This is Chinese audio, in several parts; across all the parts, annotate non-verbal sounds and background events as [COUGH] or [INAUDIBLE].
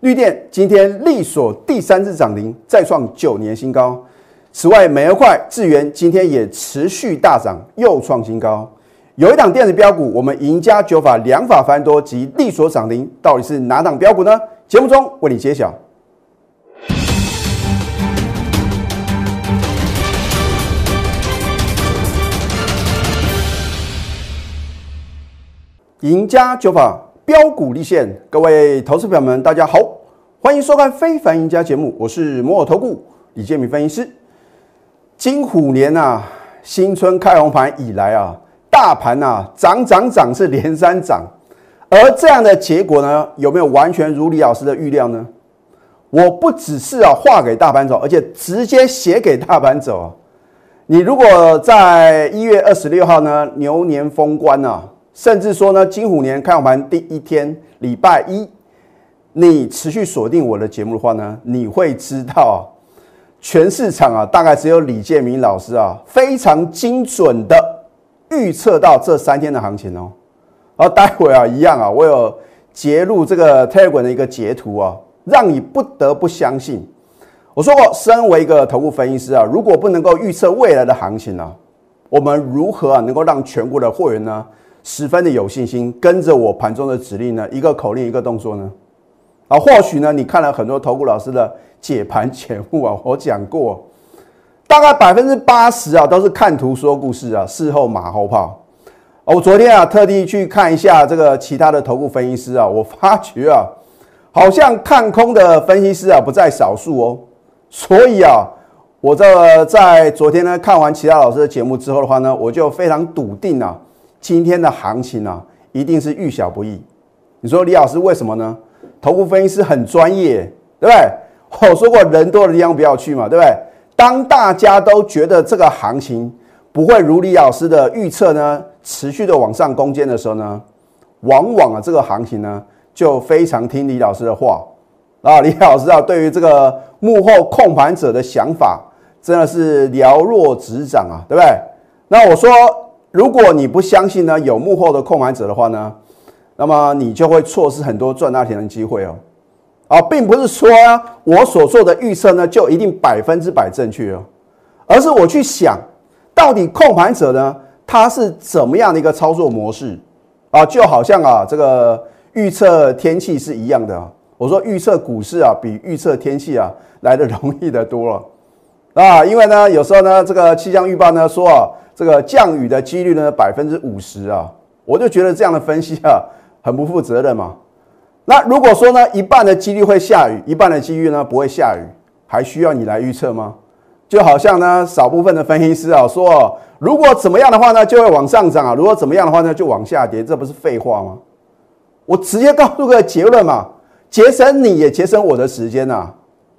绿电今天力所第三次涨停，再创九年新高。此外，美而快、智源今天也持续大涨，又创新高。有一档电子标股，我们赢家九法两法繁多及力所涨停，到底是哪档标股呢？节目中为你揭晓。赢家九法标股立线，各位投资朋友们，大家好，欢迎收看《非凡赢家》节目，我是摩尔投顾李建明分析师。金虎年啊，新春开红盘以来啊，大盘啊涨涨涨是连三涨，而这样的结果呢，有没有完全如李老师的预料呢？我不只是啊画给大盘走，而且直接写给大盘走啊。你如果在一月二十六号呢，牛年封关啊。甚至说呢，金虎年开盘第一天，礼拜一，你持续锁定我的节目的话呢，你会知道，全市场啊，大概只有李建明老师啊，非常精准的预测到这三天的行情哦。而待会啊，一样啊，我有截录这个 Telegram 的一个截图啊，让你不得不相信。我说过，身为一个头部分析师啊，如果不能够预测未来的行情呢，我们如何啊能够让全国的会员呢？十分的有信心，跟着我盘中的指令呢，一个口令一个动作呢，啊，或许呢，你看了很多投顾老师的解盘解目啊，我讲过，大概百分之八十啊都是看图说故事啊，事后马后炮。我昨天啊特地去看一下这个其他的头部分析师啊，我发觉啊，好像看空的分析师啊不在少数哦，所以啊，我这在昨天呢看完其他老师的节目之后的话呢，我就非常笃定啊。今天的行情呢，一定是遇小不易。你说李老师为什么呢？头部分析师很专业，对不对？我说过，人多的地方不要去嘛，对不对？当大家都觉得这个行情不会如李老师的预测呢，持续的往上攻坚的时候呢，往往啊，这个行情呢，就非常听李老师的话啊。李老师啊，对于这个幕后控盘者的想法，真的是了若指掌啊，对不对？那我说。如果你不相信呢，有幕后的控盘者的话呢，那么你就会错失很多赚大钱的机会哦。啊，并不是说啊我所做的预测呢就一定百分之百正确哦，而是我去想到底控盘者呢他是怎么样的一个操作模式啊？就好像啊这个预测天气是一样的。我说预测股市啊比预测天气啊来的容易的多了，啊因为呢有时候呢这个气象预报呢说啊。这个降雨的几率呢，百分之五十啊，我就觉得这样的分析啊，[LAUGHS] 很不负责任嘛。那如果说呢，一半的几率会下雨，一半的几率呢不会下雨，还需要你来预测吗？就好像呢，少部分的分析师啊说，如果怎么样的话呢，就会往上涨啊；如果怎么样的话呢，就往下跌，这不是废话吗？我直接告诉个结论嘛，节省你也节省我的时间呐。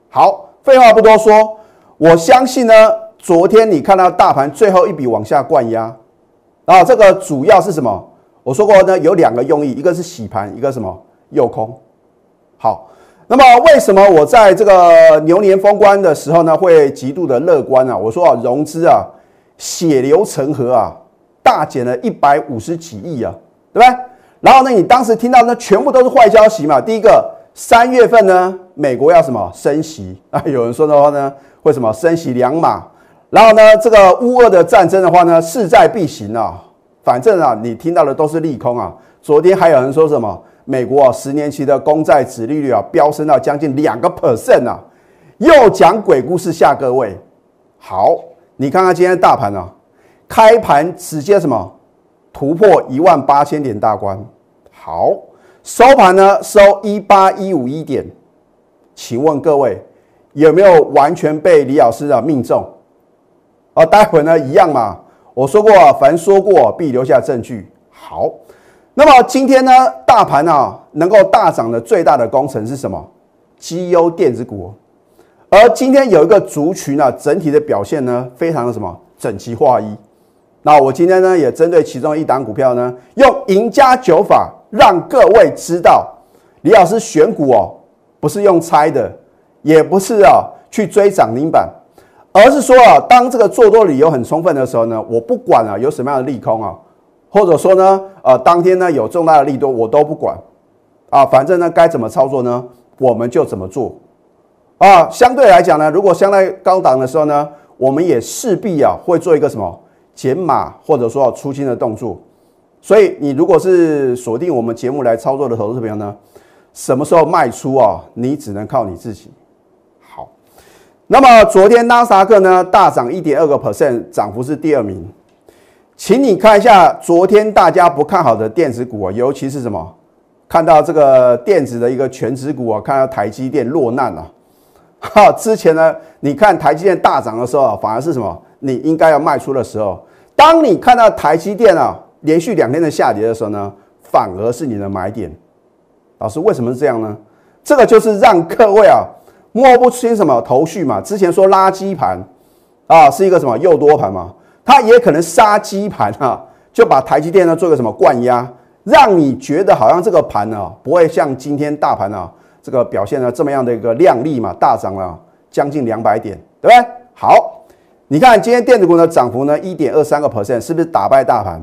好，废话不多说，我相信呢。昨天你看到大盘最后一笔往下灌压，啊，这个主要是什么？我说过呢，有两个用意，一个是洗盘，一个什么诱空。好，那么为什么我在这个牛年封关的时候呢，会极度的乐观啊？我说啊，融资啊，血流成河啊，大减了一百五十几亿啊，对不对？然后呢，你当时听到那全部都是坏消息嘛？第一个，三月份呢，美国要什么升息啊？有人说的话呢，为什么升息两码？然后呢，这个乌俄的战争的话呢，势在必行啊。反正啊，你听到的都是利空啊。昨天还有人说什么，美国啊十年期的公债殖利率啊飙升到将近两个 percent 啊，又讲鬼故事吓各位。好，你看看今天的大盘啊，开盘直接什么突破一万八千点大关。好，收盘呢收一八一五一点。请问各位有没有完全被李老师啊命中？啊，待会呢一样嘛。我说过，凡说过必留下证据。好，那么今天呢，大盘啊能够大涨的最大的功臣是什么？绩优电子股。而今天有一个族群呢，整体的表现呢非常的什么整齐划一。那我今天呢也针对其中一档股票呢，用赢家九法让各位知道，李老师选股哦，不是用猜的，也不是啊去追涨停板。而是说啊，当这个做多理由很充分的时候呢，我不管啊有什么样的利空啊，或者说呢，呃，当天呢有重大的利多，我都不管啊，反正呢该怎么操作呢？我们就怎么做啊。相对来讲呢，如果相对高档的时候呢，我们也势必啊会做一个什么减码或者说出清的动作。所以你如果是锁定我们节目来操作的投资朋友呢，什么时候卖出啊？你只能靠你自己。那么昨天纳斯达克呢大涨一点二个 percent，涨幅是第二名。请你看一下昨天大家不看好的电子股啊，尤其是什么？看到这个电子的一个全指股啊，看到台积电落难了。哈，之前呢，你看台积电大涨的时候啊，反而是什么？你应该要卖出的时候。当你看到台积电啊连续两天的下跌的时候呢，反而是你的买点。老师，为什么是这样呢？这个就是让各位啊摸不清什么头绪嘛。之前说垃圾盘啊，是一个什么诱多盘嘛？它也可能杀鸡盘啊，就把台积电呢做个什么灌压，让你觉得好像这个盘呢不会像今天大盘啊这个表现呢这么样的一个亮丽嘛，大涨了将近两百点，对不对？好，你看今天电子股的涨幅呢一点二三个 percent，是不是打败大盘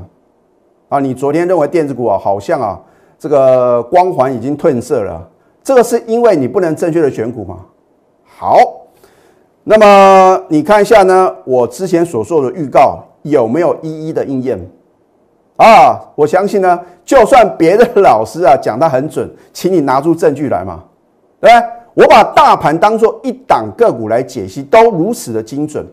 啊？你昨天认为电子股啊好像啊这个光环已经褪色了，这个是因为你不能正确的选股吗？好。那么你看一下呢，我之前所做的预告有没有一一的应验啊？我相信呢，就算别的老师啊讲的很准，请你拿出证据来嘛，对不对？我把大盘当做一档个股来解析，都如此的精准，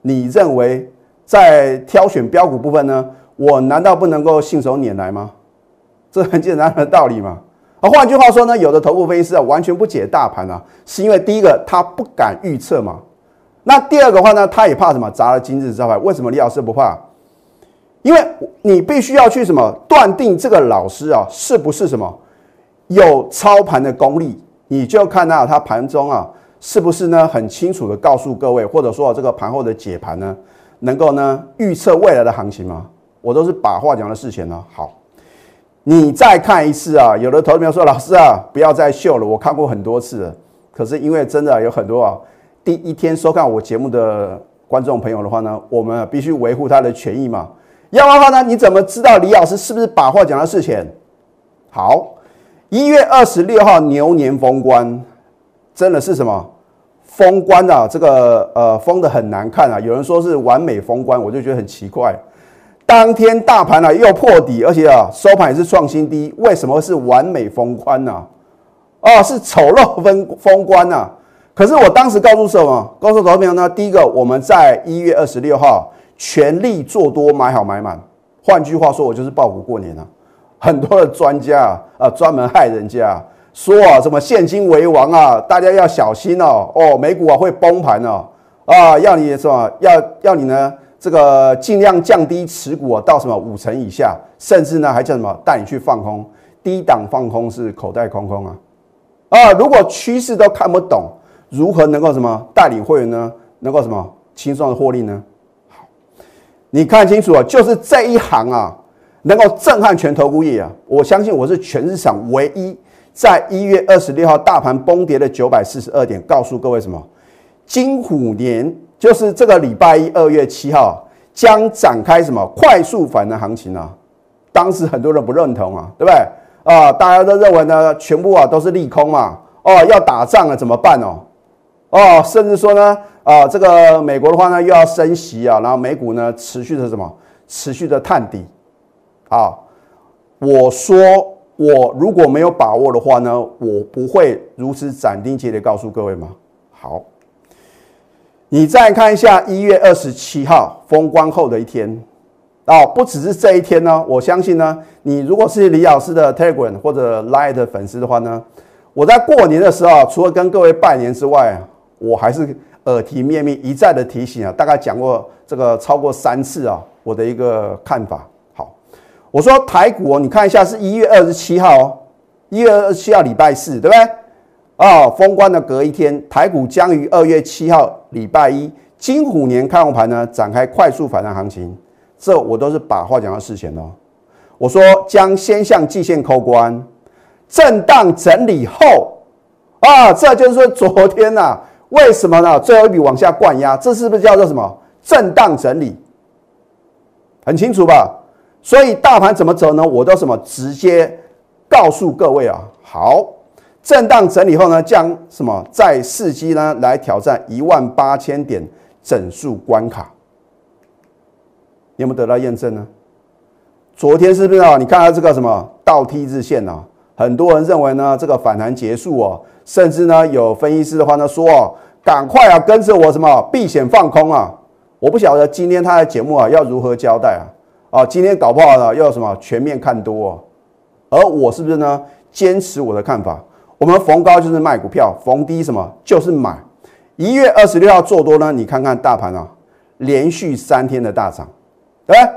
你认为在挑选标股部分呢，我难道不能够信手拈来吗？这很简单的道理嘛。而换句话说呢，有的头部分析师啊完全不解大盘啊，是因为第一个他不敢预测嘛，那第二个话呢，他也怕什么砸了今日招牌？为什么李老师不怕？因为你必须要去什么断定这个老师啊是不是什么有操盘的功力，你就看到他盘中啊是不是呢很清楚的告诉各位，或者说这个盘后的解盘呢能够呢预测未来的行情吗？我都是把话讲的事前呢好。你再看一次啊！有的投资友说：“老师啊，不要再秀了，我看过很多次了。”可是因为真的有很多啊，第一天收看我节目的观众朋友的话呢，我们必须维护他的权益嘛。要不然的话呢，你怎么知道李老师是不是把话讲到事前？好，一月二十六号牛年封关，真的是什么封关啊？这个呃封的很难看啊！有人说是完美封关，我就觉得很奇怪。当天大盘呢又破底，而且啊收盘也是创新低，为什么是完美封关呢？哦，是丑陋封封关呐。可是我当时告诉什么？告诉投资朋友呢？第一个，我们在一月二十六号全力做多，买好买满。换句话说，我就是报股过年啊。很多的专家啊，专门害人家，说啊什么现金为王啊，大家要小心哦。哦，美股啊会崩盘哦。啊，要你什么？要要你呢？这个尽量降低持股啊，到什么五成以下，甚至呢还叫什么带你去放空，低档放空是口袋空空啊啊！如果趋势都看不懂，如何能够什么带领会员呢？能够什么轻松的获利呢？好，你看清楚啊，就是这一行啊，能够震撼全投顾业啊！我相信我是全市场唯一在一月二十六号大盘崩跌的九百四十二点，告诉各位什么金虎年。就是这个礼拜一，二月七号将展开什么快速反弹行情啊？当时很多人不认同啊，对不对？啊，大家都认为呢，全部啊都是利空嘛。哦，要打仗了怎么办哦？哦，甚至说呢，啊，这个美国的话呢又要升息啊，然后美股呢持续的什么，持续的探底啊。我说我如果没有把握的话呢，我不会如此斩钉截铁告诉各位吗？好。你再看一下一月二十七号封关后的一天，哦，不只是这一天呢。我相信呢，你如果是李老师的 Telegram 或者 Line 的粉丝的话呢，我在过年的时候，除了跟各位拜年之外，我还是耳提面命一再的提醒啊，大概讲过这个超过三次啊，我的一个看法。好，我说台股哦，你看一下是一月二十七号哦，一月二十七号礼拜四，对不对？啊，封关的隔一天，台股将于二月七号礼拜一金虎年开红盘呢，展开快速反弹行情。这我都是把话讲到事前哦。我说将先向季线扣关，震荡整理后，啊，这就是说昨天呐，为什么呢？最后一笔往下灌压，这是不是叫做什么震荡整理？很清楚吧？所以大盘怎么走呢？我都什么直接告诉各位啊。好。震荡整理后呢，将什么在伺机呢来挑战一万八千点整数关卡？有没有得到验证呢？昨天是不是啊？你看到这个什么倒 T 日线啊？很多人认为呢，这个反弹结束哦，甚至呢有分析师的话呢说哦，赶快啊跟着我什么避险放空啊！我不晓得今天他的节目啊要如何交代啊？啊，今天搞不好呢要什么全面看多，哦而我是不是呢坚持我的看法？我们逢高就是卖股票，逢低什么就是买。一月二十六号做多呢？你看看大盘啊，连续三天的大涨，对不对？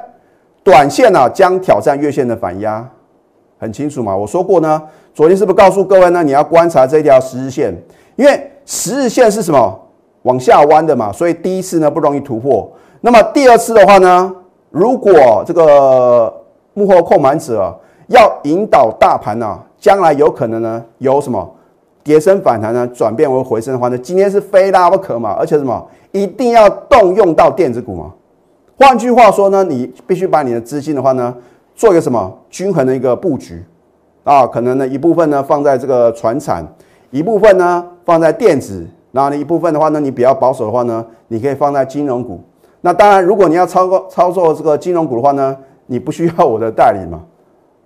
短线呢将挑战月线的反压。很清楚嘛，我说过呢，昨天是不是告诉各位呢？你要观察这条十日线，因为十日线是什么？往下弯的嘛，所以第一次呢不容易突破。那么第二次的话呢，如果这个幕后控盘者要引导大盘呢，将来有可能呢有什么跌升反弹呢，转变为回升的话呢，今天是非拉不可嘛，而且什么一定要动用到电子股嘛。换句话说呢，你必须把你的资金的话呢。做一个什么均衡的一个布局啊？可能呢一部分呢放在这个船产，一部分呢放在电子，然后呢一部分的话呢你比较保守的话呢，你可以放在金融股。那当然，如果你要操作操作这个金融股的话呢，你不需要我的代理嘛？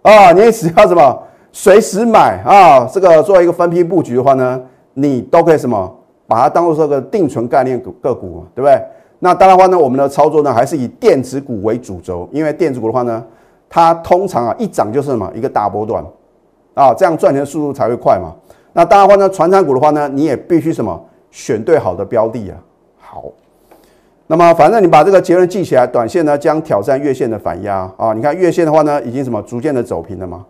啊，你只要什么随时买啊，这个做一个分批布局的话呢，你都可以什么把它当做这个定存概念股个股嘛，对不对？那当然话呢，我们的操作呢还是以电子股为主轴，因为电子股的话呢。它通常啊一涨就是什么一个大波段，啊这样赚钱的速度才会快嘛。那当然话呢，传产股的话呢，你也必须什么选对好的标的啊。好，那么反正你把这个结论记起来，短线呢将挑战月线的反压啊。你看月线的话呢，已经什么逐渐的走平了嘛。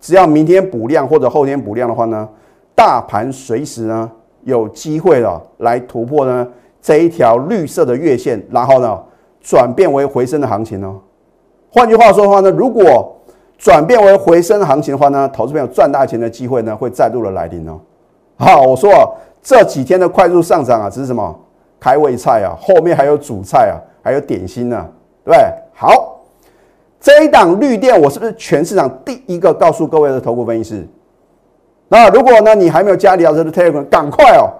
只要明天补量或者后天补量的话呢，大盘随时呢有机会了来突破呢这一条绿色的月线，然后呢转变为回升的行情哦。换句话说的话呢，如果转变为回升行情的话呢，投资朋友赚大钱的机会呢会再度的来临哦。好，我说啊，这几天的快速上涨啊，只是什么开胃菜啊，后面还有主菜啊，还有点心呢，对不对？好，这一档绿电，我是不是全市场第一个告诉各位的头部分析师？那如果呢你还没有加李老师的 Telegram，赶快哦，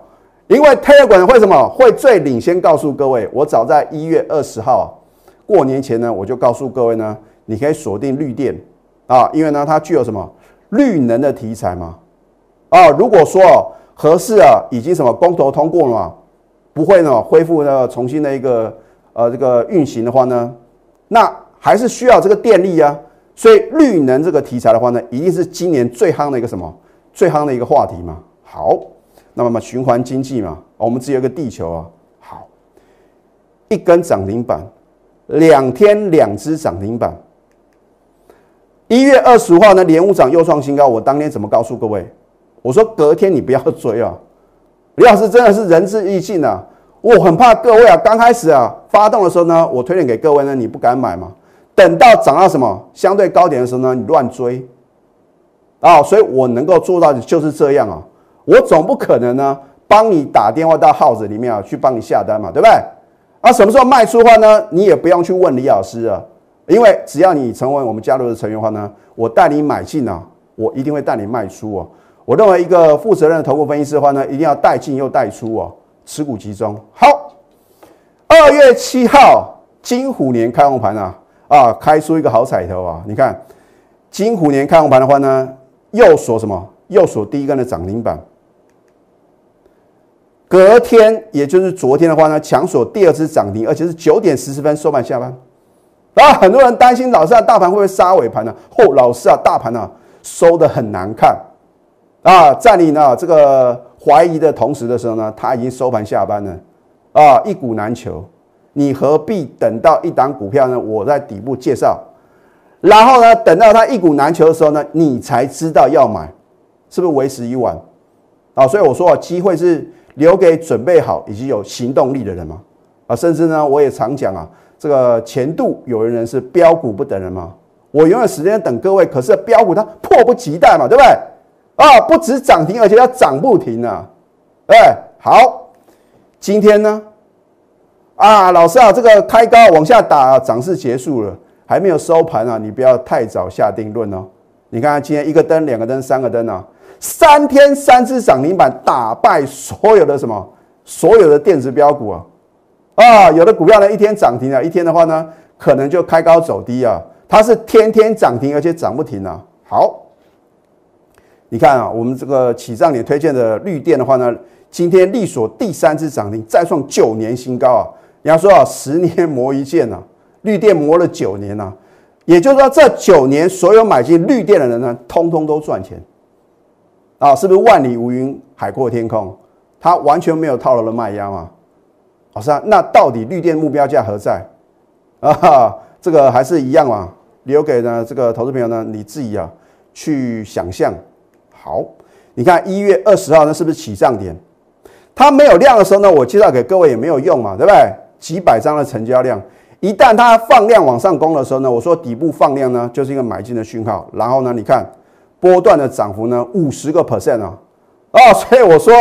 因为 Telegram 会什么会最领先告诉各位，我早在一月二十号。过年前呢，我就告诉各位呢，你可以锁定绿电啊，因为呢它具有什么绿能的题材嘛啊。如果说合适啊，已经什么公投通过了嘛，不会呢恢复呢重新的一个呃这个运行的话呢，那还是需要这个电力啊。所以绿能这个题材的话呢，一定是今年最夯的一个什么最夯的一个话题嘛。好，那么嘛循环经济嘛，我们只有一个地球啊。好，一根涨停板。两天两只涨停板，一月二十五号呢，连五涨又创新高。我当天怎么告诉各位？我说隔天你不要追啊！李老师真的是仁至义尽啊！我很怕各位啊，刚开始啊发动的时候呢，我推荐给各位呢，你不敢买嘛。等到涨到什么相对高点的时候呢，你乱追啊！所以我能够做到的就是这样啊！我总不可能呢帮你打电话到号子里面啊去帮你下单嘛，对不对？啊什么时候卖出的话呢？你也不用去问李老师啊，因为只要你成为我们加入的成员的话呢，我带你买进啊，我一定会带你卖出哦。我认为一个负责任的投顾分析师的话呢，一定要带进又带出哦，持股集中。好，二月七号金虎年开红盘啊，啊，开出一个好彩头啊！你看金虎年开红盘的话呢，又锁什么？又锁第一根的涨停板。隔天，也就是昨天的话呢，强锁第二次涨停，而且是九点十四分收盘下班。然后很多人担心，老师啊，大盘会不会杀尾盘呢？哦，老师啊，大盘呢收的很难看啊。在你呢这个怀疑的同时的时候呢，它已经收盘下班了啊，一股难求。你何必等到一档股票呢？我在底部介绍，然后呢，等到它一股难求的时候呢，你才知道要买，是不是为时已晚啊？所以我说啊，机会是。留给准备好以及有行动力的人嘛？啊，甚至呢，我也常讲啊，这个前度有人人是标股不等人嘛？我永远时间等各位，可是标股它迫不及待嘛，对不对？啊，不止涨停，而且要涨不停啊！哎，好，今天呢，啊，老师啊，这个开高往下打，涨势结束了，还没有收盘啊，你不要太早下定论哦。你看今天一个灯、两个灯、三个灯啊。三天三次涨停板，打败所有的什么所有的电子标股啊啊！有的股票呢一天涨停啊，一天的话呢可能就开高走低啊，它是天天涨停，而且涨不停啊。好，你看啊，我们这个起涨点推荐的绿电的话呢，今天力所第三次涨停，再创九年新高啊！人家说啊，十年磨一剑呐，[LAUGHS] 绿电磨了九年呐。也就是说，这九年所有买进绿电的人呢，通通都赚钱啊！是不是万里无云，海阔天空？他完全没有套牢的卖压嘛？老师啊，那到底绿电目标价何在啊？[LAUGHS] 这个还是一样嘛？留给呢这个投资朋友呢，你自己啊去想象。好，你看一月二十号呢，是不是起涨点？它没有量的时候呢，我介绍给各位也没有用嘛，对不对？几百张的成交量。一旦它放量往上攻的时候呢，我说底部放量呢就是一个买进的讯号。然后呢，你看波段的涨幅呢五十个 percent 啊，哦，[LAUGHS] 所以我说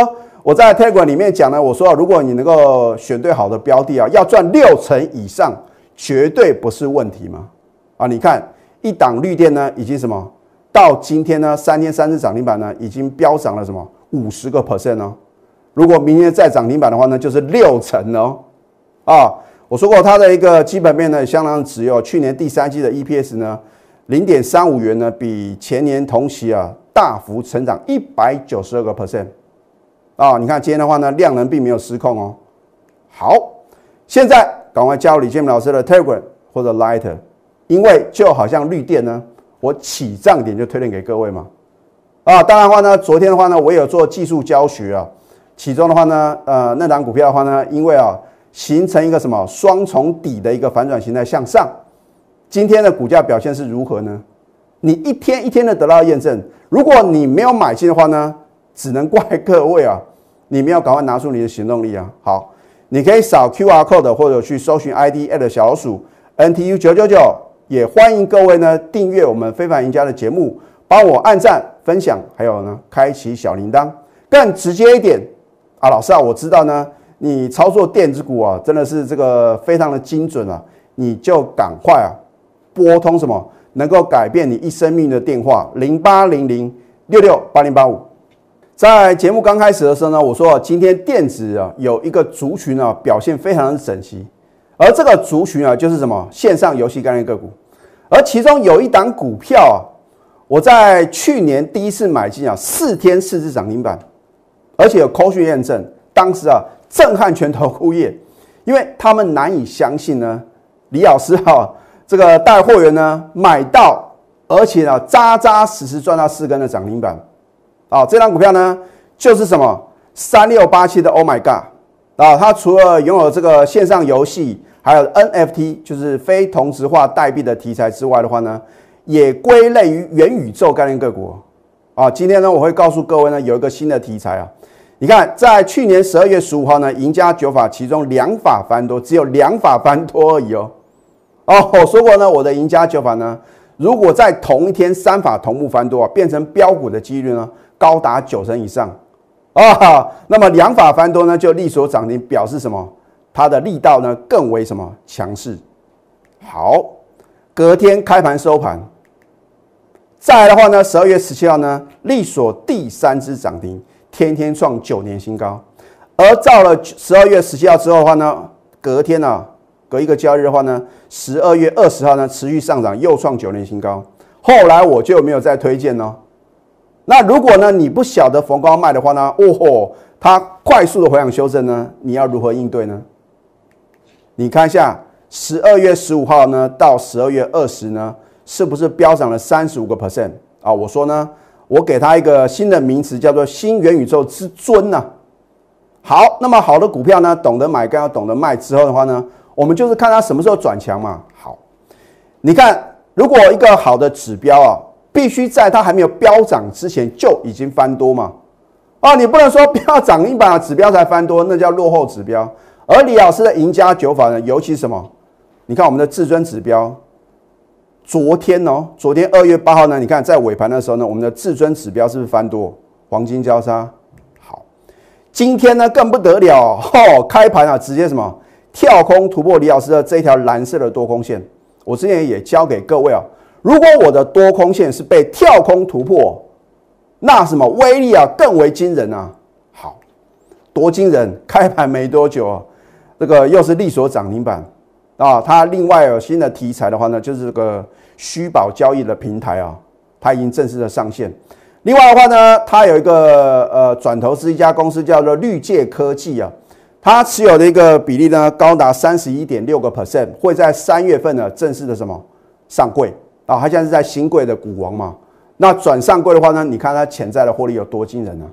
我在 t e g r a 里面讲呢，我说如果你能够选对好的标的啊，要赚六成以上绝对不是问题嘛。啊，你看一档绿电呢已经什么到今天呢三天三次涨停板呢已经飙涨了什么五十个 percent 哦。如果明天再涨停板的话呢，就是六成哦，啊。我说过，它的一个基本面呢相当值哦。去年第三季的 EPS 呢，零点三五元呢，比前年同期啊大幅成长一百九十二个 percent 啊。你看今天的话呢，量能并没有失控哦。好，现在赶快加入李建明老师的 Telegram 或者 Lighter，因为就好像绿电呢，我起涨点就推荐给各位嘛。啊，当然的话呢，昨天的话呢，我有做技术教学啊。其中的话呢，呃，那档股票的话呢，因为啊。形成一个什么双重底的一个反转形态向上，今天的股价表现是如何呢？你一天一天的得到验证，如果你没有买进的话呢，只能怪各位啊，你没有赶快拿出你的行动力啊。好，你可以扫 Q R code 或者去搜寻 I D at 小老鼠 N T U 九九九，也欢迎各位呢订阅我们非凡赢家的节目，帮我按赞分享，还有呢开启小铃铛，更直接一点啊，老师啊，我知道呢。你操作电子股啊，真的是这个非常的精准啊！你就赶快啊，拨通什么能够改变你一生命的电话零八零零六六八零八五。在节目刚开始的时候呢，我说今天电子啊有一个族群啊表现非常的整齐，而这个族群啊就是什么线上游戏概念个股，而其中有一档股票啊，我在去年第一次买进啊，四天四只涨停板，而且有科学验证，当时啊。震撼全投顾业，因为他们难以相信呢，李老师哈，[LAUGHS] 这个带货员呢买到，而且呢扎扎实实赚到四根的涨停板，啊，这张股票呢就是什么三六八七的 Oh my God 啊，它除了拥有这个线上游戏，还有 NFT 就是非同质化代币的题材之外的话呢，也归类于元宇宙概念个股啊。今天呢我会告诉各位呢有一个新的题材啊。你看，在去年十二月十五号呢，赢家九法其中两法翻多，只有两法翻多而已哦。哦，我说过呢，我的赢家九法呢，如果在同一天三法同步翻多啊，变成标股的几率呢，高达九成以上啊。那么两法翻多呢，就力所涨停，表示什么？它的力道呢，更为什么强势？好，隔天开盘收盘，再来的话呢，十二月十七号呢，力所第三只涨停。天天创九年新高，而到了十二月十七号之后的话呢，隔天呢，隔一个交易日的话呢，十二月二十号呢，持续上涨，又创九年新高。后来我就没有再推荐呢。那如果呢，你不晓得逢高卖的话呢，哦吼，它快速的回档修正呢，你要如何应对呢？你看一下十二月十五号呢，到十二月二十呢，是不是飙涨了三十五个 percent 啊？我说呢。我给它一个新的名词，叫做“新元宇宙之尊”呐。好，那么好的股票呢，懂得买，更要懂得卖。之后的话呢，我们就是看它什么时候转强嘛。好，你看，如果一个好的指标啊，必须在它还没有飙涨之前就已经翻多嘛。啊，你不能说飙涨一把指标才翻多，那叫落后指标。而李老师的赢家九法呢，尤其什么？你看我们的至尊指标。昨天哦，昨天二月八号呢，你看在尾盘的时候呢，我们的至尊指标是不是翻多？黄金交叉好，今天呢更不得了哦，[LAUGHS] 开盘啊直接什么跳空突破李老师的这条蓝色的多空线。我之前也教给各位啊，如果我的多空线是被跳空突破，那什么威力啊更为惊人啊！好，多惊人！开盘没多久啊，这个又是利索涨停板啊！它另外有新的题材的话呢，就是这个虚保交易的平台啊，它已经正式的上线。另外的话呢，它有一个呃转投资一家公司叫做绿界科技啊，它持有的一个比例呢高达三十一点六个 percent，会在三月份呢正式的什么上柜啊？它现在是在新柜的股王嘛？那转上柜的话呢，你看它潜在的获利有多惊人呢？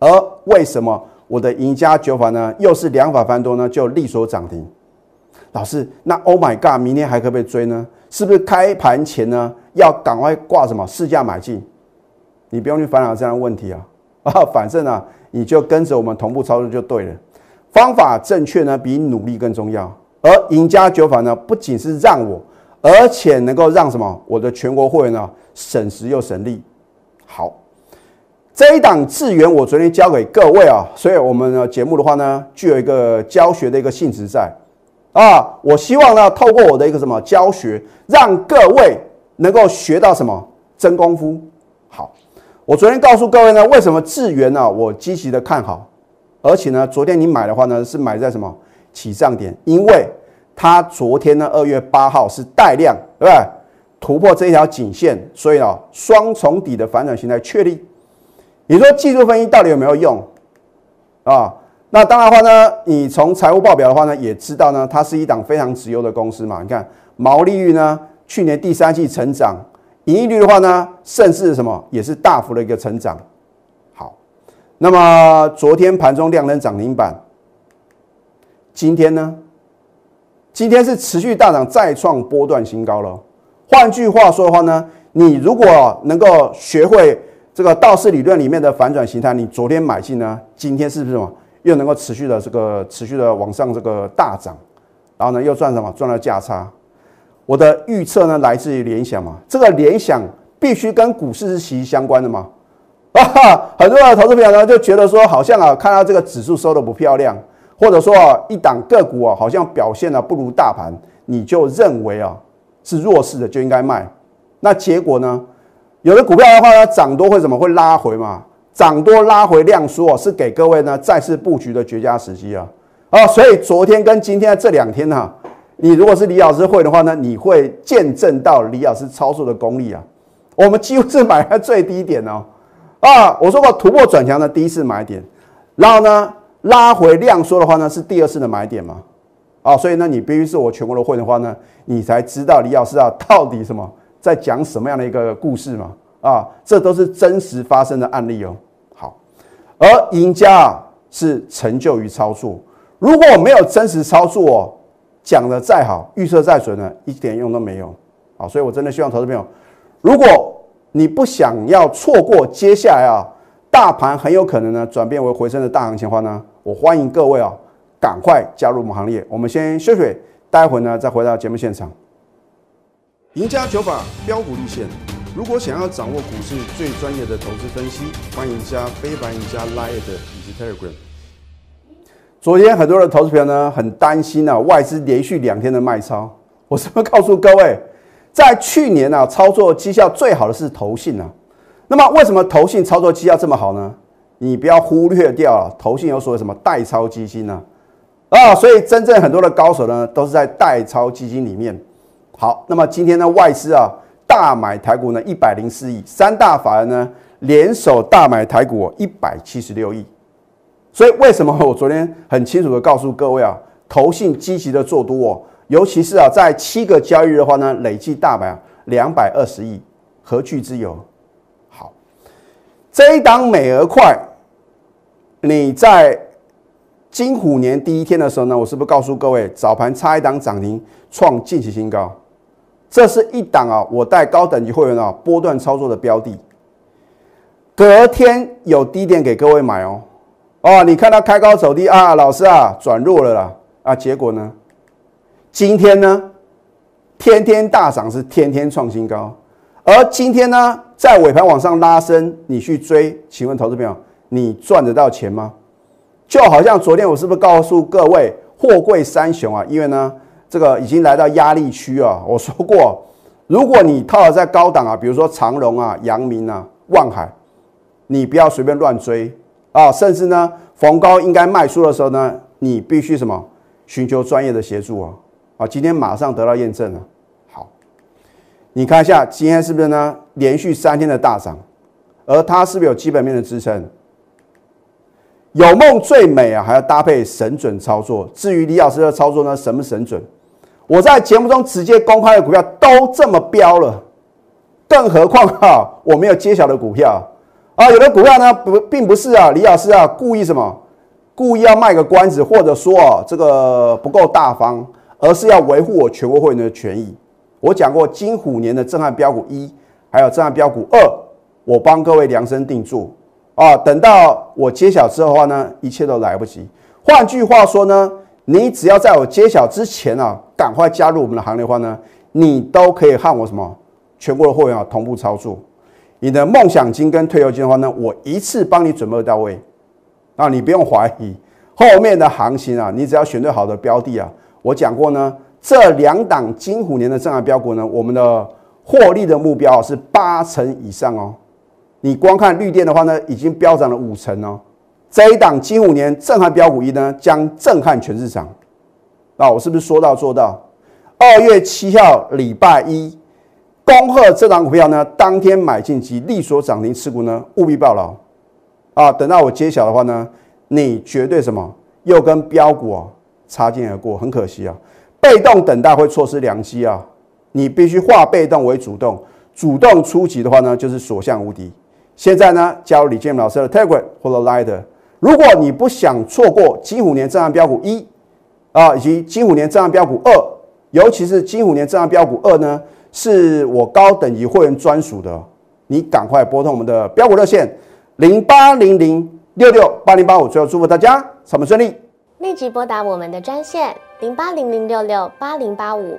而为什么我的赢家九法呢又是两法翻多呢？就利索涨停。老师，那 Oh my God，明天还可不可以追呢？是不是开盘前呢要赶快挂什么市价买进？你不用去烦恼这样的问题啊 [LAUGHS] 啊，反正呢，你就跟着我们同步操作就对了。方法正确呢，比努力更重要。而赢家九法呢，不仅是让我，而且能够让什么我的全国会员呢省时又省力。好，这一档资源我昨天教给各位啊，所以我们的节目的话呢，具有一个教学的一个性质在啊。我希望呢，透过我的一个什么教学，让各位能够学到什么真功夫。好。我昨天告诉各位呢，为什么智源呢？我积极的看好，而且呢，昨天你买的话呢，是买在什么起涨点？因为它昨天呢，二月八号是带量，对不对？突破这一条颈线，所以呢，双重底的反转形态确立。你说技术分析到底有没有用啊？那当然的话呢，你从财务报表的话呢，也知道呢，它是一档非常直优的公司嘛。你看毛利率呢，去年第三季成长。盈利率的话呢，甚至什么也是大幅的一个成长。好，那么昨天盘中量能涨停板，今天呢？今天是持续大涨，再创波段新高了。换句话说的话呢，你如果能够学会这个道氏理论里面的反转形态，你昨天买进呢，今天是不是什么又能够持续的这个持续的往上这个大涨，然后呢又赚什么赚了价差？我的预测呢，来自于联想嘛，这个联想必须跟股市是息息相关的嘛。啊，[LAUGHS] 很多的投资朋友呢就觉得说，好像啊，看到这个指数收的不漂亮，或者说啊，一档个股啊，好像表现的不如大盘，你就认为啊是弱势的就应该卖。那结果呢，有的股票的话呢，涨多会怎么会拉回嘛？涨多拉回量缩是给各位呢再次布局的绝佳时机啊。啊，所以昨天跟今天这两天呢。你如果是李老师会的话呢，你会见证到李老师操作的功力啊。我们几乎是买在最低点哦，啊，我说过突破转强的第一次买点，然后呢拉回量缩的话呢是第二次的买点嘛，啊，所以呢你必须是我全国的会的话呢，你才知道李老师啊到底什么在讲什么样的一个故事嘛，啊，这都是真实发生的案例哦。而赢家啊是成就于操作，如果我没有真实操作哦。讲的再好，预测再准呢，一点用都没有。好，所以我真的希望投资朋友，如果你不想要错过接下来啊，大盘很有可能呢转变为回升的大行情的话呢，我欢迎各位啊，赶快加入我们行列。我们先休息，待会呢再回到节目现场。赢家九法标股立线，如果想要掌握股市最专业的投资分析，欢迎加非凡、赢家 Line 以及 Telegram。昨天很多的投资朋友呢很担心啊，外资连续两天的卖超。我是不是告诉各位，在去年啊，操作绩效最好的是投信啊。那么为什么投信操作绩效这么好呢？你不要忽略掉了，投信有所谓什么代操基金呢？啊，所以真正很多的高手呢，都是在代操基金里面。好，那么今天呢，外资啊大买台股呢一百零四亿，三大法人呢联手大买台股一百七十六亿。所以为什么我昨天很清楚的告诉各位啊，投信积极的做多哦，尤其是啊，在七个交易日的话呢，累计大买两百二十亿，何惧之有？好，这一档美而快，你在金虎年第一天的时候呢，我是不是告诉各位，早盘差一档涨停创近期新高？这是一档啊，我带高等级会员啊波段操作的标的，隔天有低点给各位买哦。哦，你看它开高走低啊，老师啊，转弱了啦啊，结果呢？今天呢，天天大涨是天天创新高，而今天呢，在尾盘往上拉升，你去追，请问投资朋友，你赚得到钱吗？就好像昨天我是不是告诉各位，货柜三雄啊，因为呢，这个已经来到压力区啊，[LAUGHS] 我说过，如果你套在高档啊，比如说长荣啊、阳明啊、万海，你不要随便乱追啊，甚至呢，逢高应该卖出的时候呢，你必须什么寻求专业的协助啊啊！今天马上得到验证了。好，你看一下今天是不是呢？连续三天的大涨，而它是不是有基本面的支撑？有梦最美啊，还要搭配神准操作。至于李老师的操作呢，神不神准？我在节目中直接公开的股票都这么标了，更何况哈，我没有揭晓的股票啊。有的股票呢，不，并不是啊，李老师啊，故意什么？故意要卖个关子，或者说啊，这个不够大方，而是要维护我全国会员的权益。我讲过，金虎年的震撼标股一，还有震撼标股二，我帮各位量身定做啊。等到我揭晓之后的话呢，一切都来不及。换句话说呢？你只要在我揭晓之前啊，赶快加入我们的行列的话呢，你都可以和我什么全国的会员啊同步操作。你的梦想金跟退休金的话呢，我一次帮你准备到位，啊，你不用怀疑后面的行情啊，你只要选对好的标的啊。我讲过呢，这两档金虎年的正案标股呢，我们的获利的目标是八成以上哦。你光看绿电的话呢，已经飙涨了五成哦。这一档金虎年震撼标股一呢，将震撼全市场。啊，我是不是说到做到？二月七号礼拜一，恭贺这档股票呢，当天买进及利所涨停持股呢，务必报牢。啊，等到我揭晓的话呢，你绝对什么又跟标股啊擦肩而过，很可惜啊。被动等待会错失良机啊，你必须化被动为主动，主动出击的话呢，就是所向无敌。现在呢，加入李建老师的 Telegram 或者 Line。如果你不想错过金虎年震撼标股一啊，以及金虎年震撼标股二，尤其是金虎年震撼标股二呢，是我高等级会员专属的，你赶快拨通我们的标股热线零八零零六六八零八五，最后祝福大家上班顺利，立即拨打我们的专线零八零零六六八零八五。